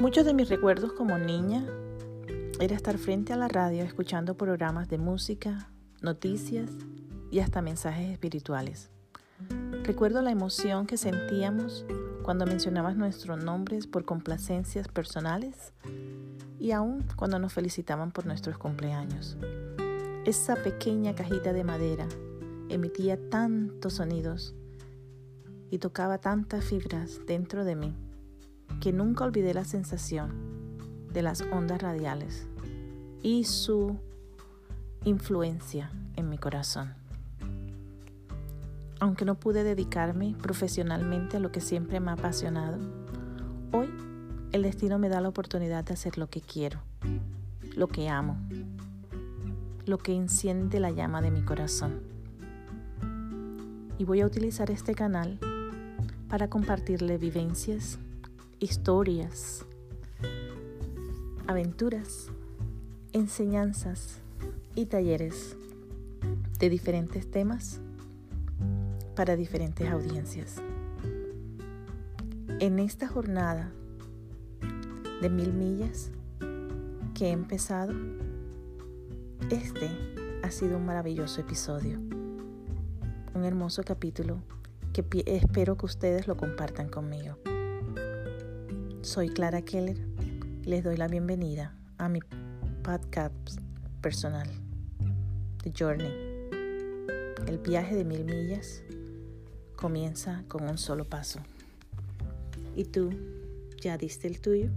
Muchos de mis recuerdos como niña era estar frente a la radio escuchando programas de música, noticias y hasta mensajes espirituales. Recuerdo la emoción que sentíamos cuando mencionabas nuestros nombres por complacencias personales y aún cuando nos felicitaban por nuestros cumpleaños. Esa pequeña cajita de madera emitía tantos sonidos y tocaba tantas fibras dentro de mí que nunca olvidé la sensación de las ondas radiales y su influencia en mi corazón. Aunque no pude dedicarme profesionalmente a lo que siempre me ha apasionado, hoy el destino me da la oportunidad de hacer lo que quiero, lo que amo, lo que enciende la llama de mi corazón. Y voy a utilizar este canal para compartirle vivencias, historias, aventuras, enseñanzas y talleres de diferentes temas para diferentes audiencias. En esta jornada de mil millas que he empezado, este ha sido un maravilloso episodio, un hermoso capítulo que espero que ustedes lo compartan conmigo. Soy Clara Keller les doy la bienvenida a mi podcast personal, The Journey. El viaje de mil millas comienza con un solo paso. ¿Y tú ya diste el tuyo?